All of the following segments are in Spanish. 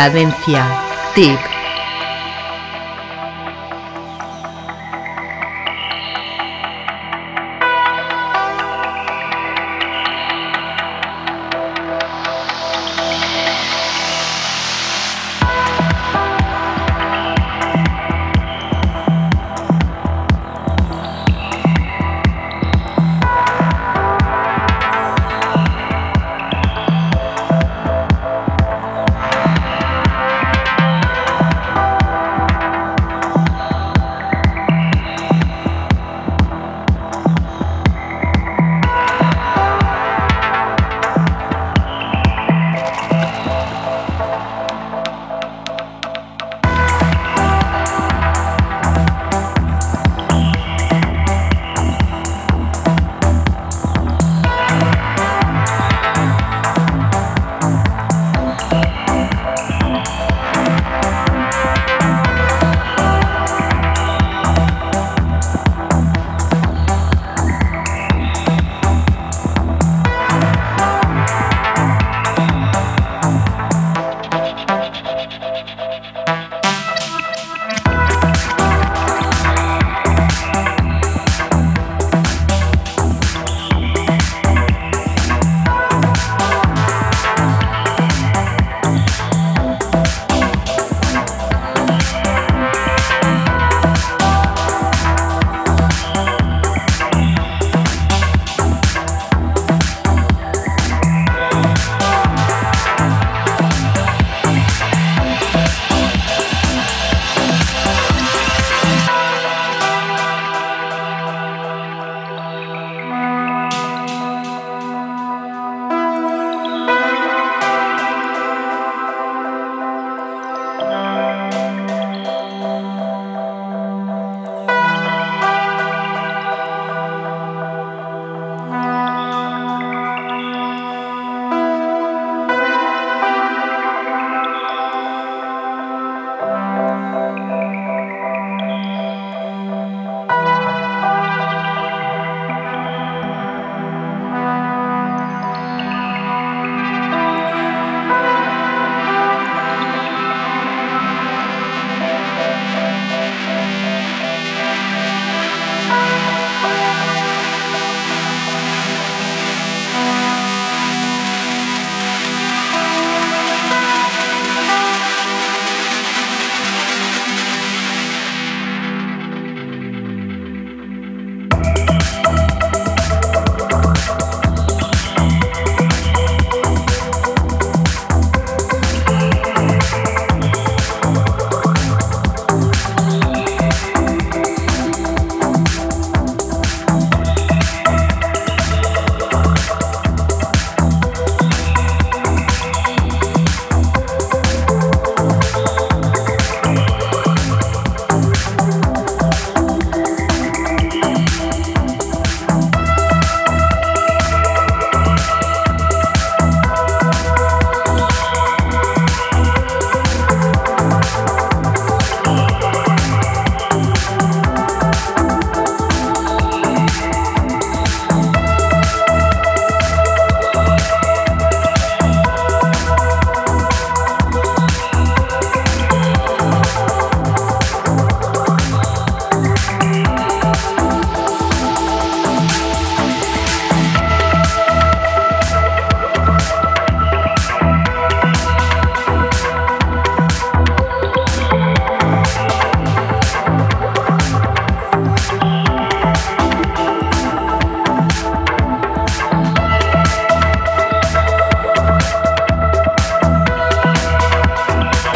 Cadencia Deep.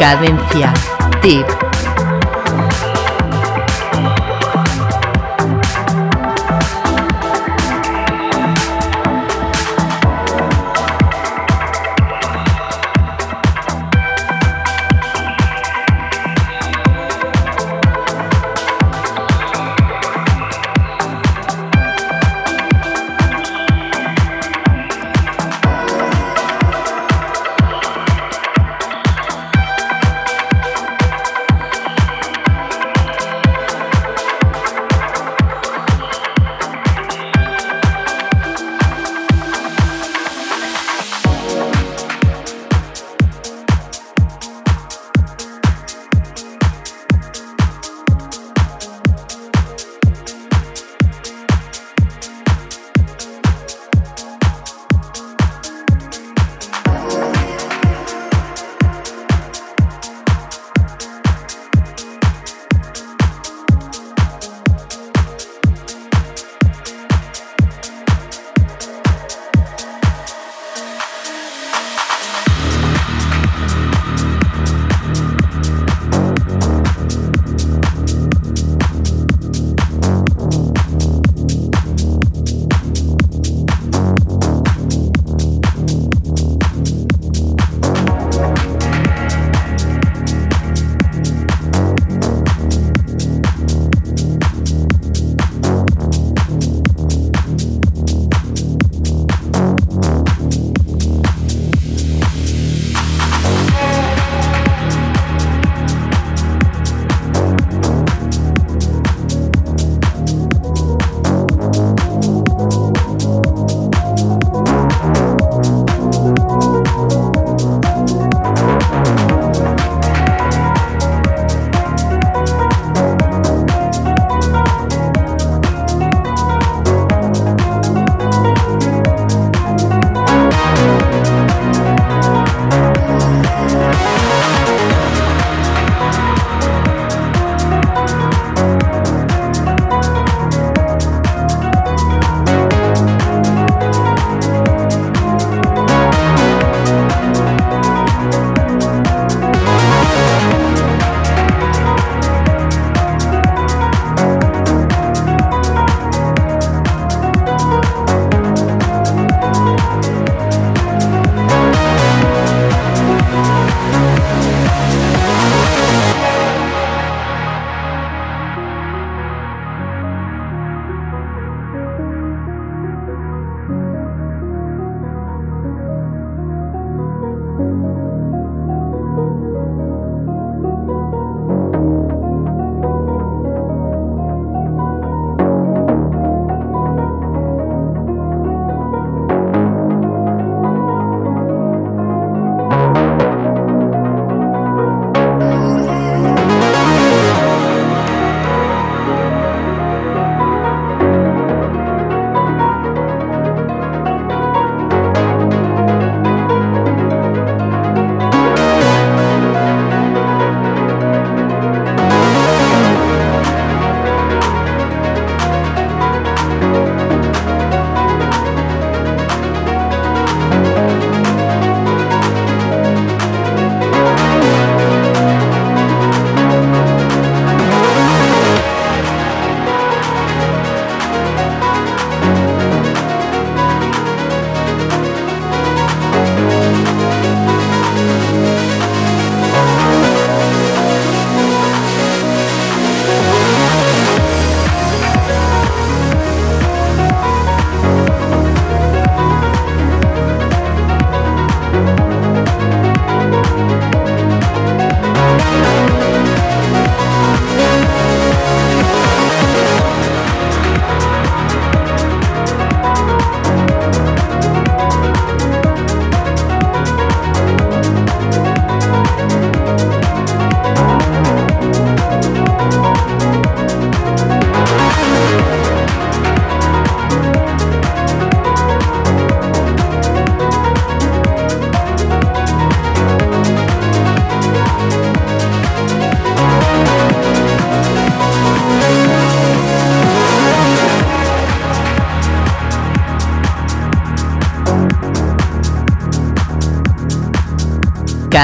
Cadencia. Tip.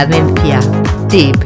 Cadencia. Tip.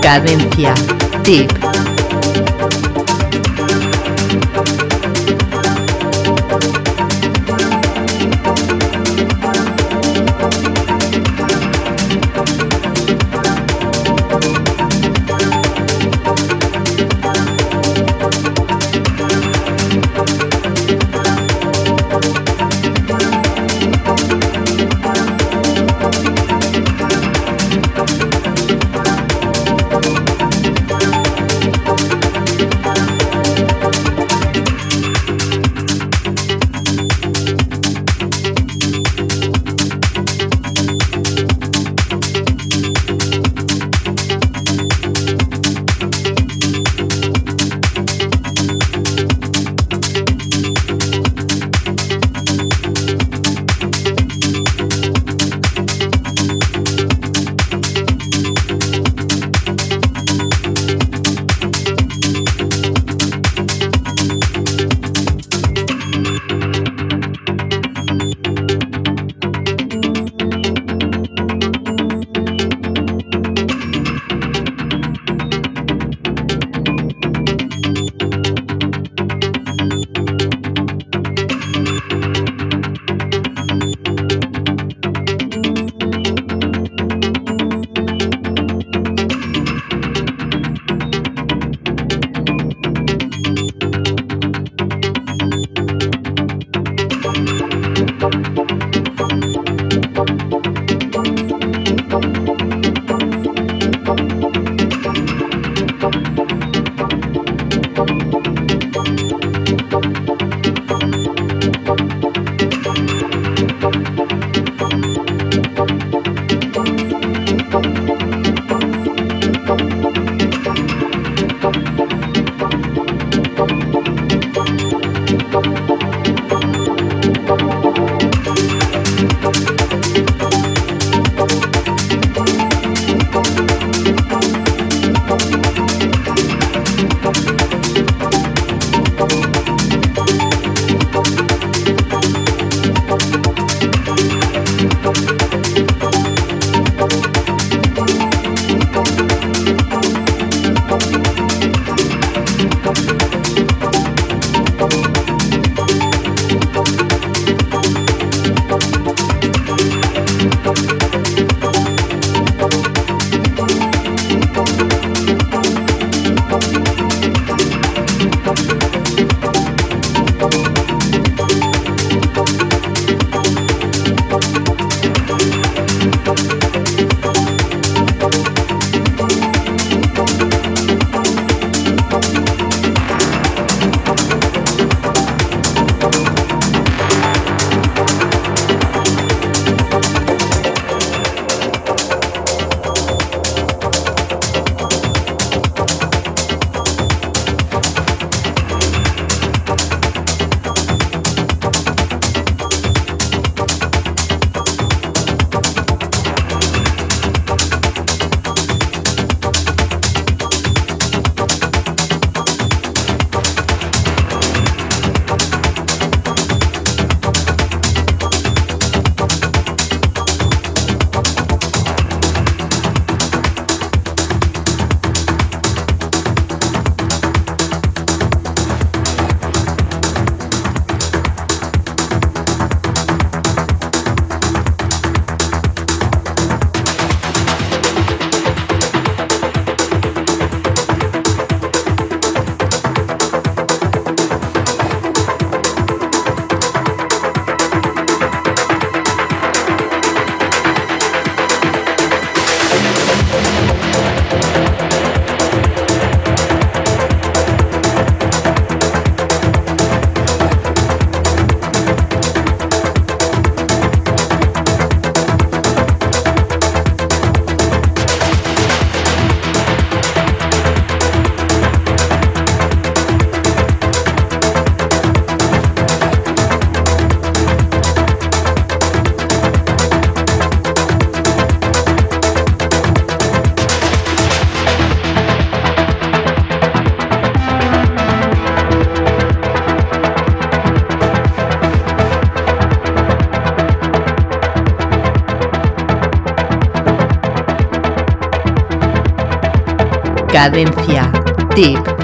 Cadencia. Tip. Cadencia. Tip.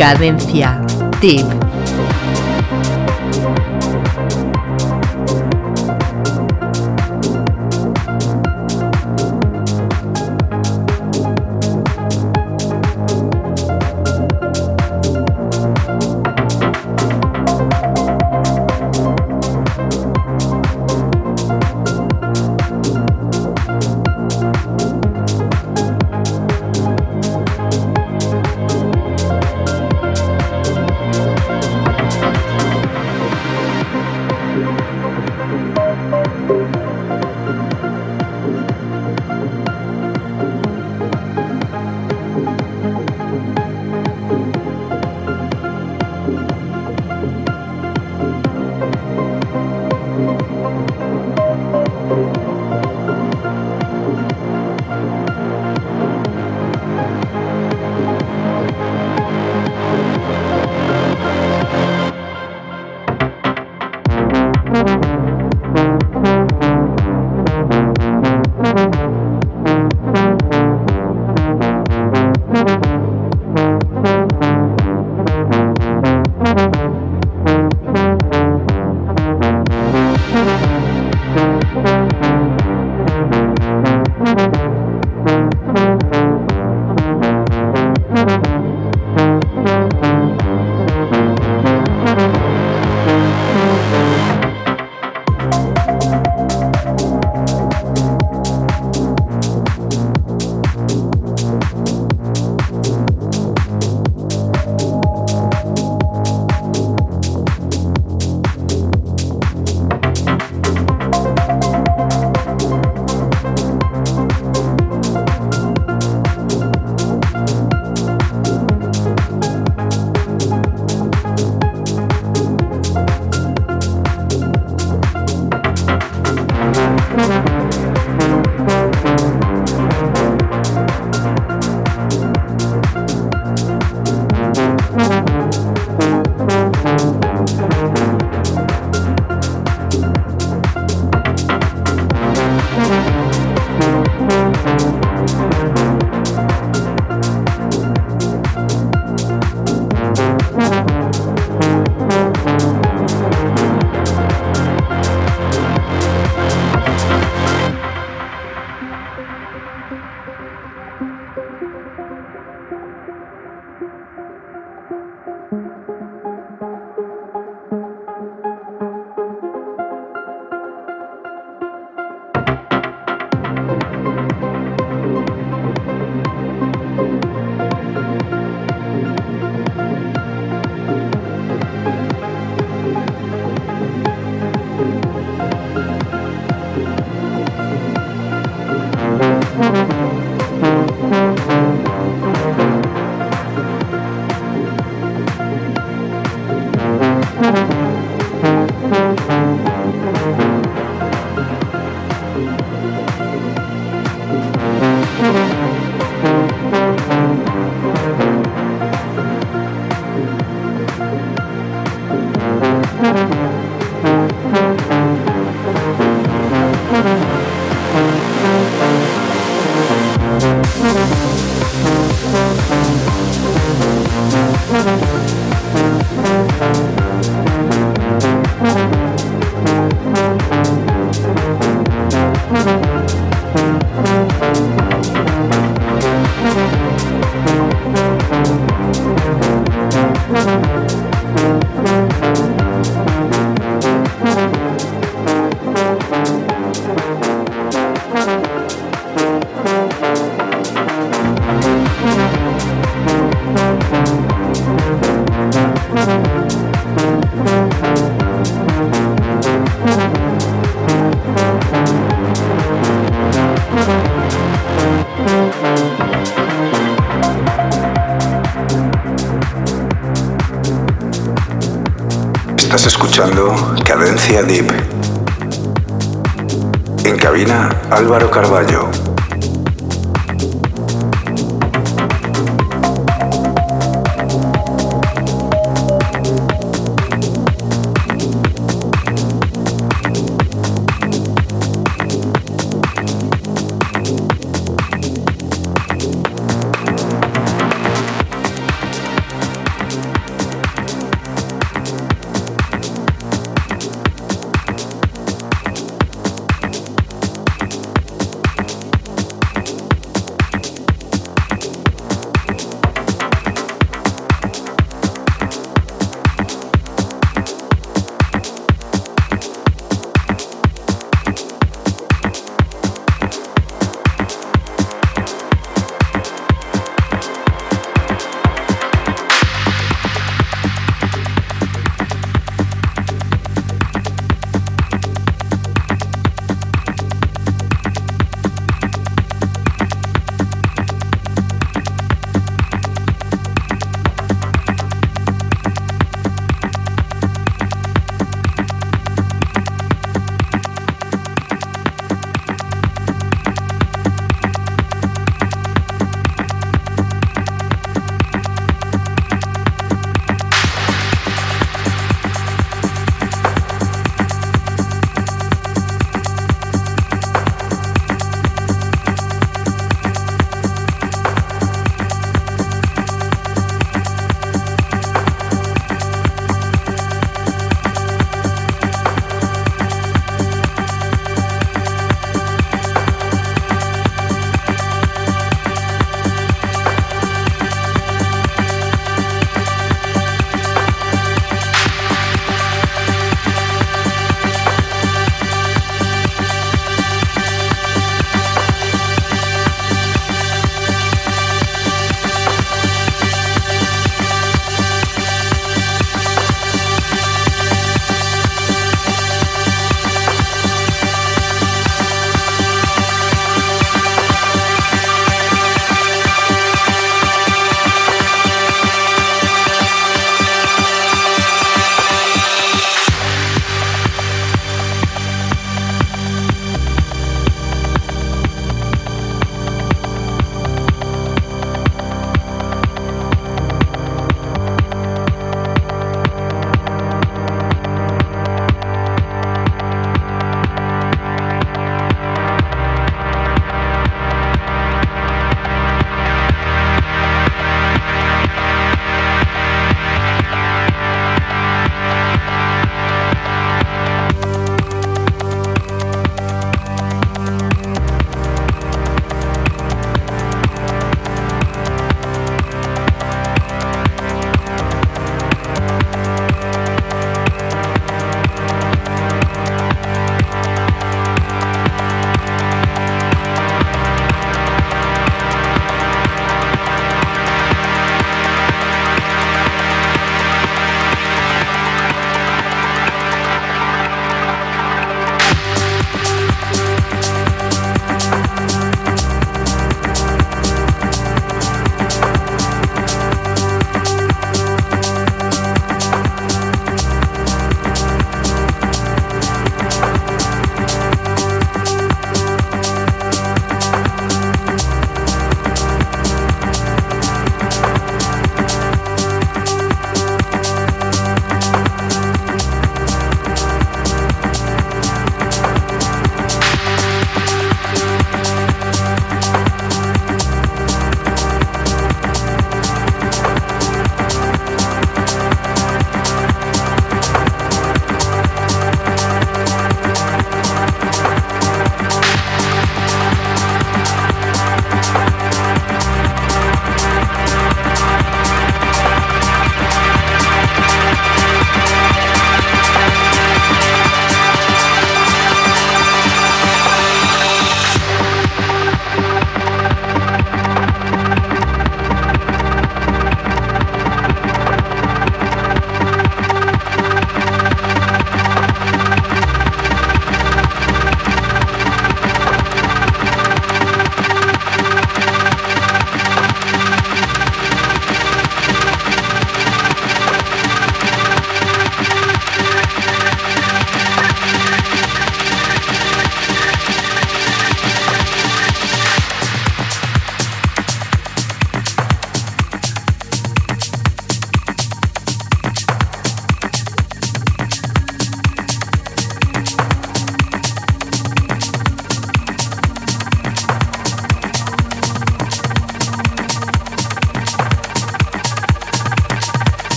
Cadencia. Tip. Deep. En cabina Álvaro Carballo.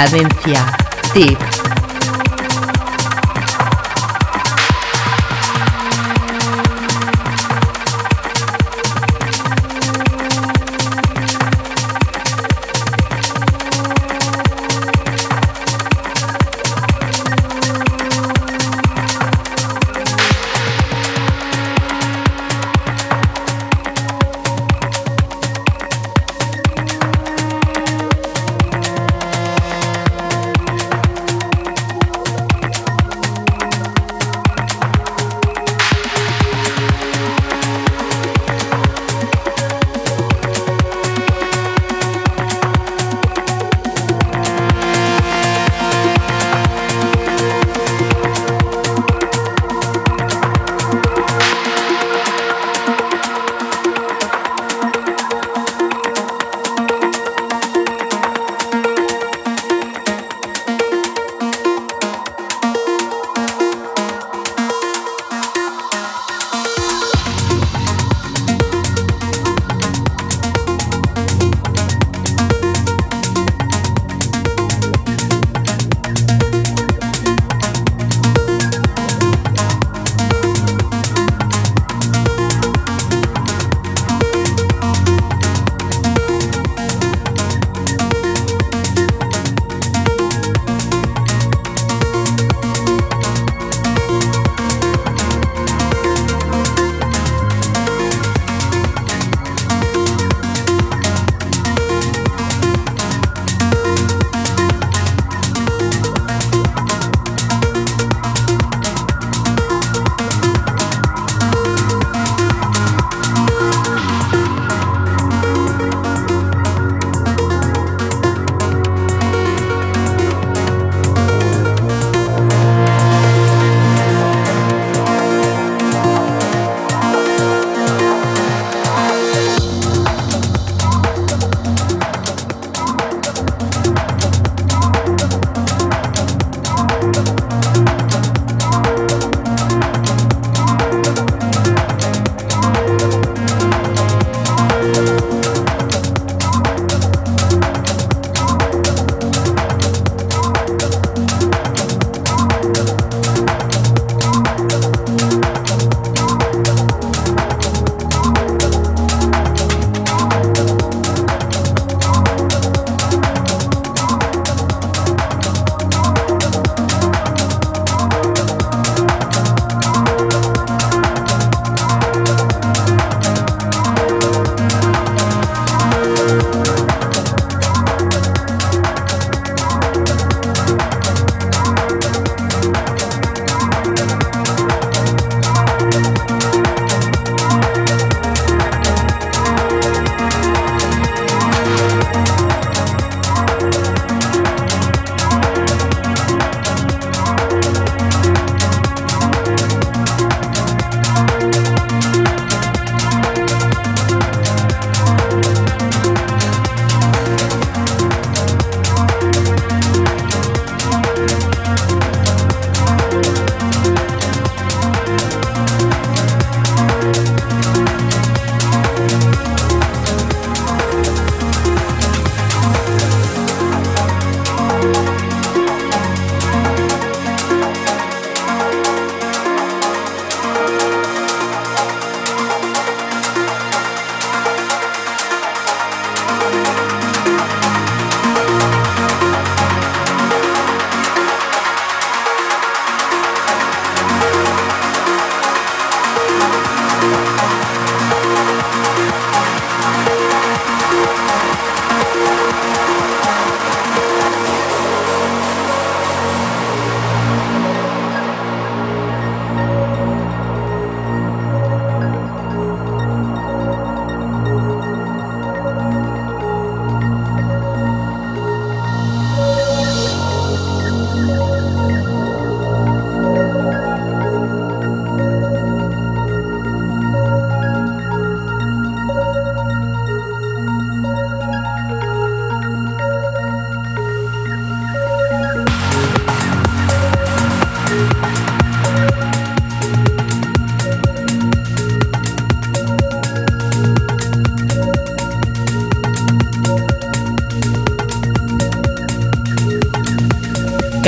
Cadencia. Tip.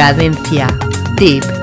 Cadencia. Tip.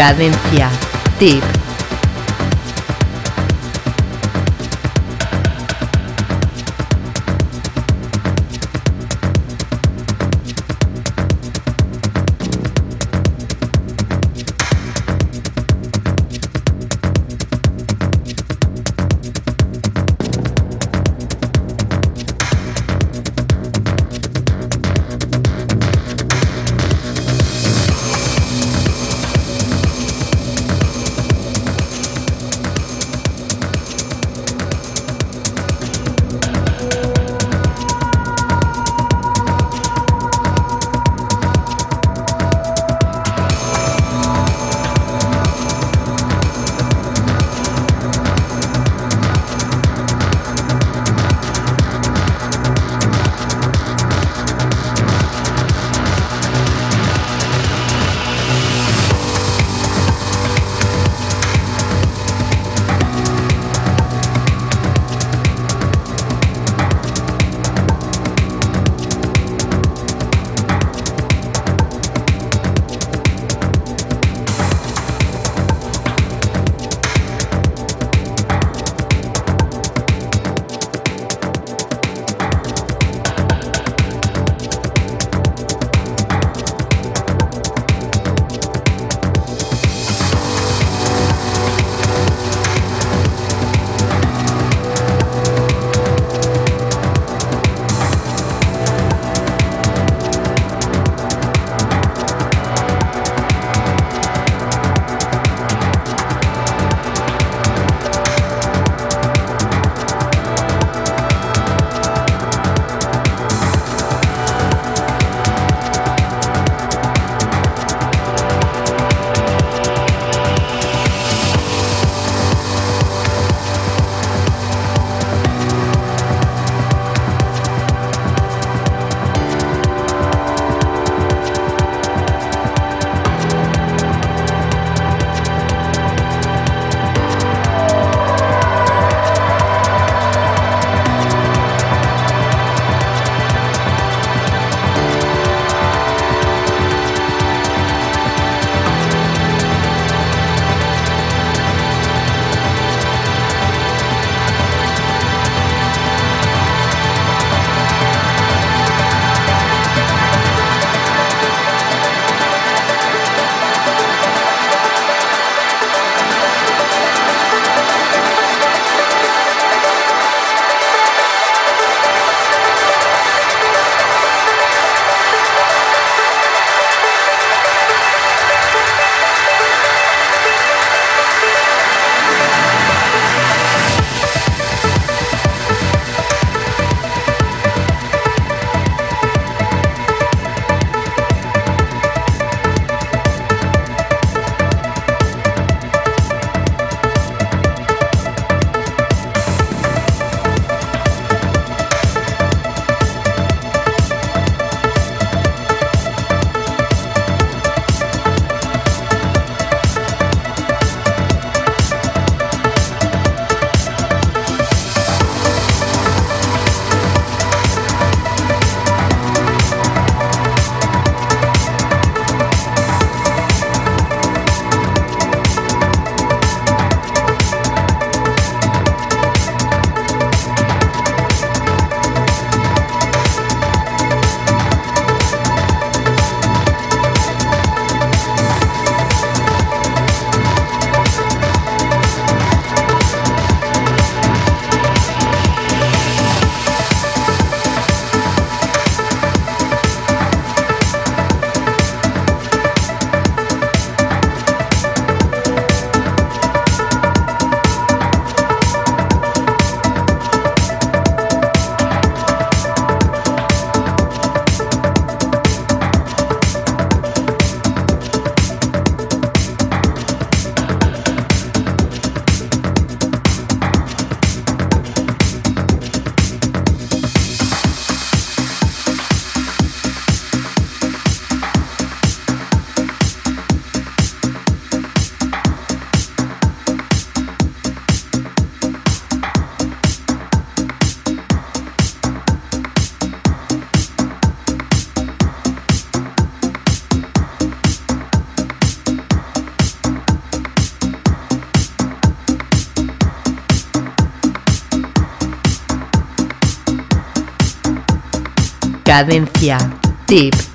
Cadencia. Deep. Cadencia. Tip.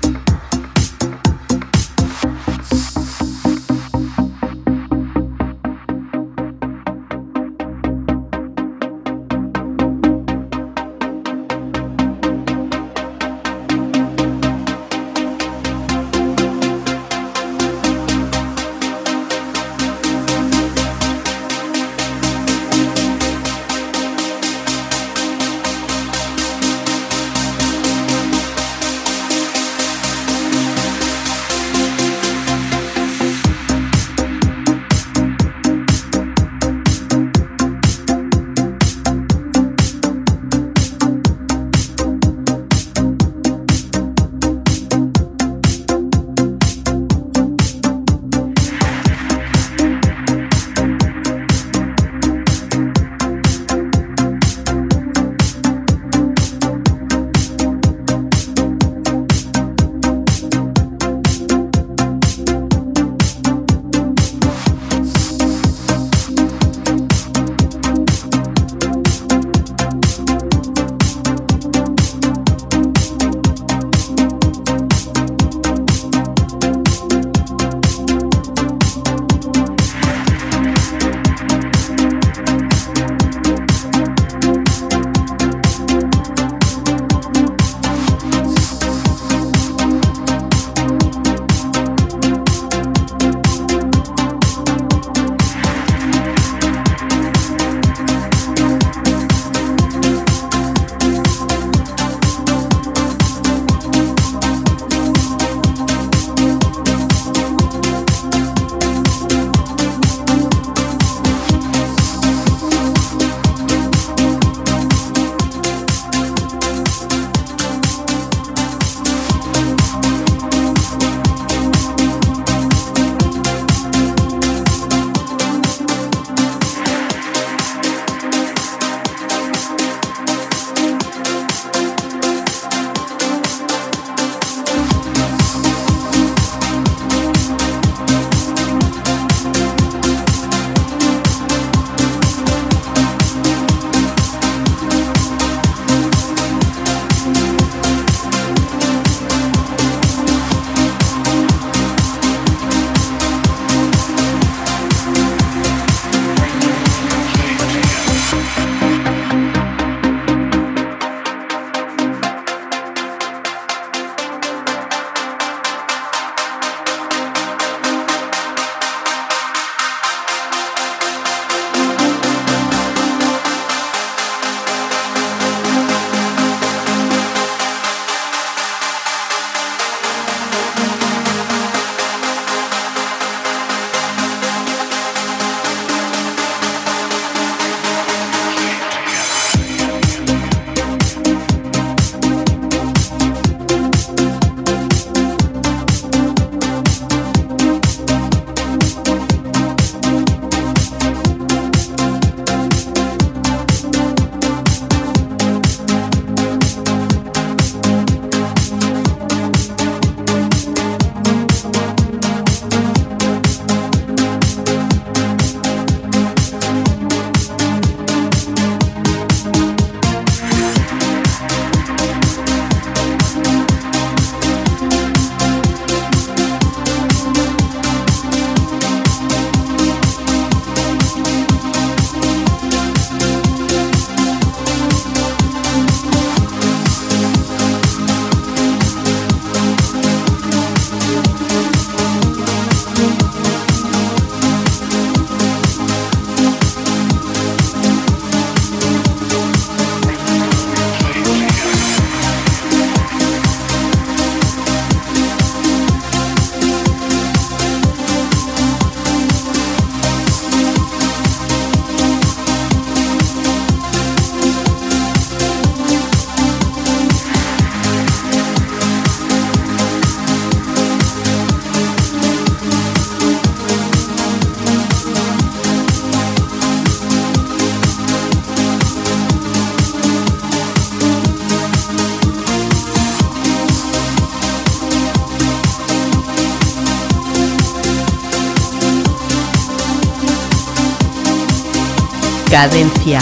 Cadencia.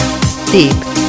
Tip.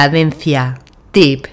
Cadencia. Tip.